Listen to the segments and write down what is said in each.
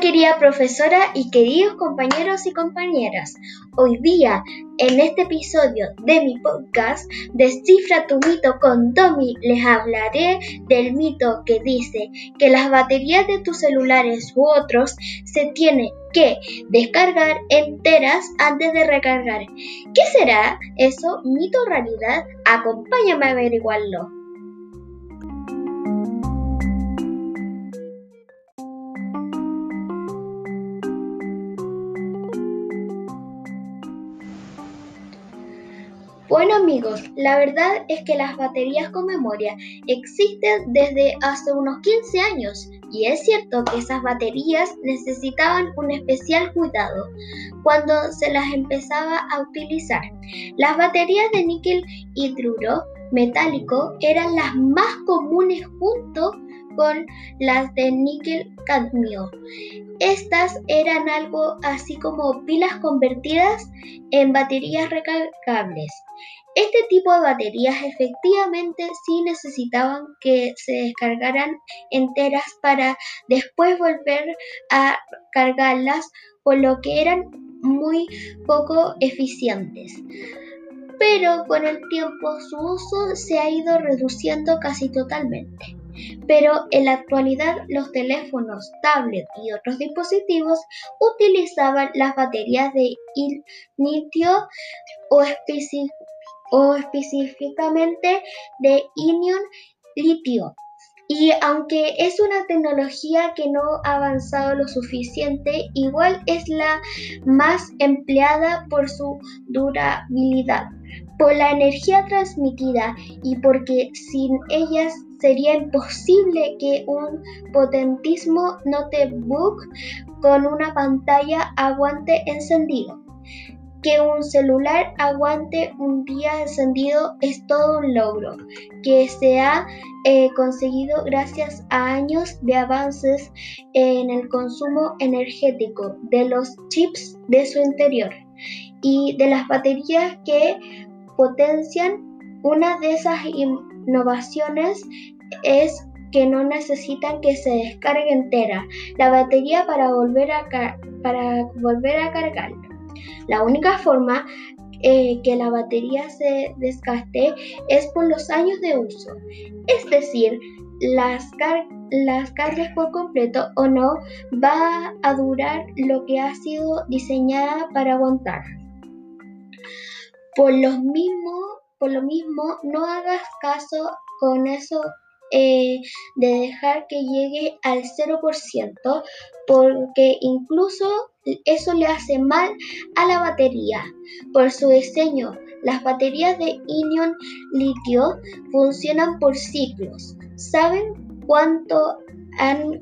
querida profesora y queridos compañeros y compañeras. Hoy día, en este episodio de mi podcast, Descifra tu mito con Tommy, les hablaré del mito que dice que las baterías de tus celulares u otros se tienen que descargar enteras antes de recargar. ¿Qué será eso? ¿Mito o realidad? Acompáñame a averiguarlo. Bueno amigos, la verdad es que las baterías con memoria existen desde hace unos 15 años y es cierto que esas baterías necesitaban un especial cuidado cuando se las empezaba a utilizar. Las baterías de níquel hidruro metálico eran las más comunes junto con las de níquel cadmio. Estas eran algo así como pilas convertidas en baterías recargables. Este tipo de baterías efectivamente sí necesitaban que se descargaran enteras para después volver a cargarlas, por lo que eran muy poco eficientes. Pero con el tiempo su uso se ha ido reduciendo casi totalmente pero en la actualidad los teléfonos, tablets y otros dispositivos utilizaban las baterías de litio o, o específicamente de ion litio. Y aunque es una tecnología que no ha avanzado lo suficiente, igual es la más empleada por su durabilidad, por la energía transmitida y porque sin ellas sería imposible que un potentísimo notebook con una pantalla aguante encendido. Que un celular aguante un día encendido es todo un logro que se ha eh, conseguido gracias a años de avances en el consumo energético de los chips de su interior y de las baterías que potencian una de esas innovaciones es que no necesitan que se descargue entera la batería para volver a, para volver a. La única forma eh, que la batería se desgaste es por los años de uso, es decir, las, las cargas por completo o no va a durar lo que ha sido diseñada para aguantar. Por lo mismo, por lo mismo no hagas caso con eso eh, de dejar que llegue al 0%, porque incluso eso le hace mal a la batería. Por su diseño, las baterías de ion litio funcionan por ciclos. ¿Saben cuánto han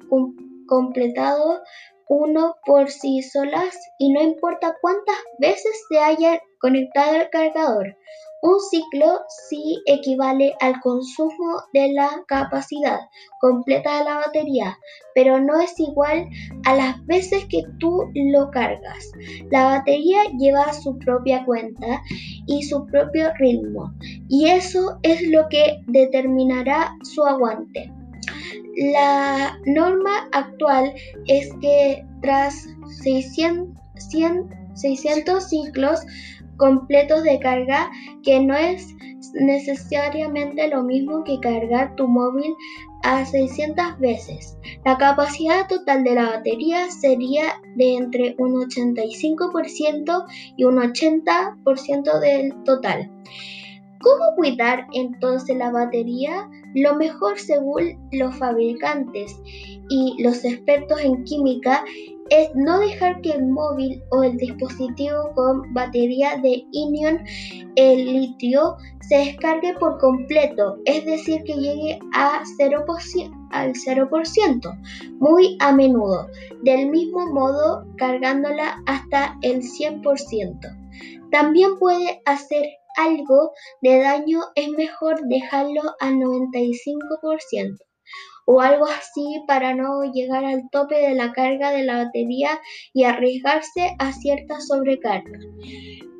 completado uno por sí solas y no importa cuántas veces se haya conectado el cargador? Un ciclo sí equivale al consumo de la capacidad completa de la batería, pero no es igual a las veces que tú lo cargas. La batería lleva su propia cuenta y su propio ritmo, y eso es lo que determinará su aguante. La norma actual es que tras 600, 600 ciclos completos de carga, que no es necesariamente lo mismo que cargar tu móvil a 600 veces. La capacidad total de la batería sería de entre un 85% y un 80% del total. ¿Cómo cuidar entonces la batería? Lo mejor según los fabricantes y los expertos en química es no dejar que el móvil o el dispositivo con batería de ion el litio se descargue por completo, es decir, que llegue a 0%, al 0% muy a menudo, del mismo modo cargándola hasta el 100%. También puede hacer algo de daño, es mejor dejarlo al 95% o algo así para no llegar al tope de la carga de la batería y arriesgarse a cierta sobrecarga.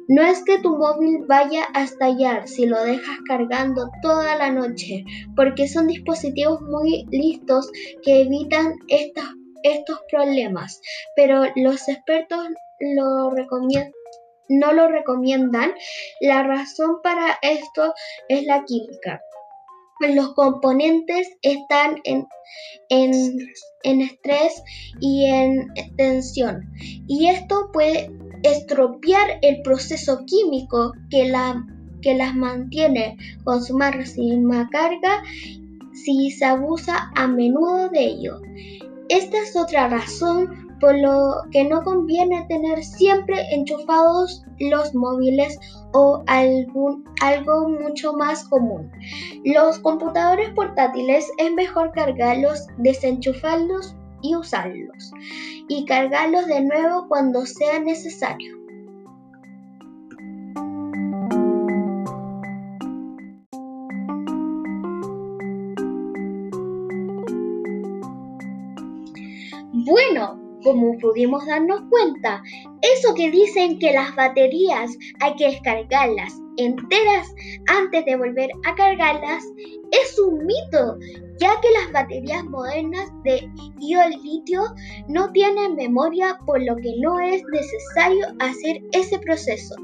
No es que tu móvil vaya a estallar si lo dejas cargando toda la noche, porque son dispositivos muy listos que evitan estos problemas, pero los expertos lo no lo recomiendan. La razón para esto es la química. Los componentes están en, en, estrés y en tensión y esto puede estropear el proceso químico que, la, que las mantiene con su máxima carga si se abusa a menudo de ello. Esta es otra razón por lo que no conviene tener siempre enchufados los móviles o algún, algo mucho más común. Los computadores portátiles es mejor cargarlos, desenchufarlos y usarlos y cargarlos de nuevo cuando sea necesario. Como pudimos darnos cuenta, eso que dicen que las baterías hay que descargarlas enteras antes de volver a cargarlas es un mito, ya que las baterías modernas de ion litio no tienen memoria, por lo que no es necesario hacer ese proceso.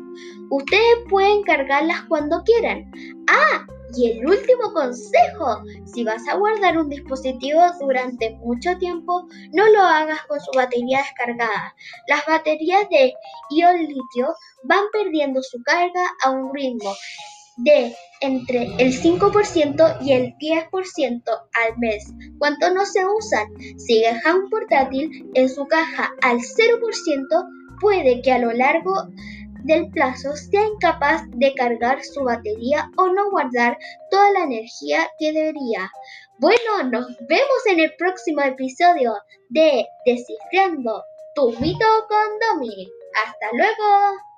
Ustedes pueden cargarlas cuando quieran. Ah, y el último consejo, si vas a guardar un dispositivo durante mucho tiempo, no lo hagas con su batería descargada. Las baterías de ion litio van perdiendo su carga a un ritmo de entre el 5% y el 10% al mes. Cuando no se usan, si deja un portátil en su caja al 0%, puede que a lo largo del plazo sea incapaz de cargar su batería o no guardar toda la energía que debería. Bueno, nos vemos en el próximo episodio de Descifrando tu mito con Domi. Hasta luego.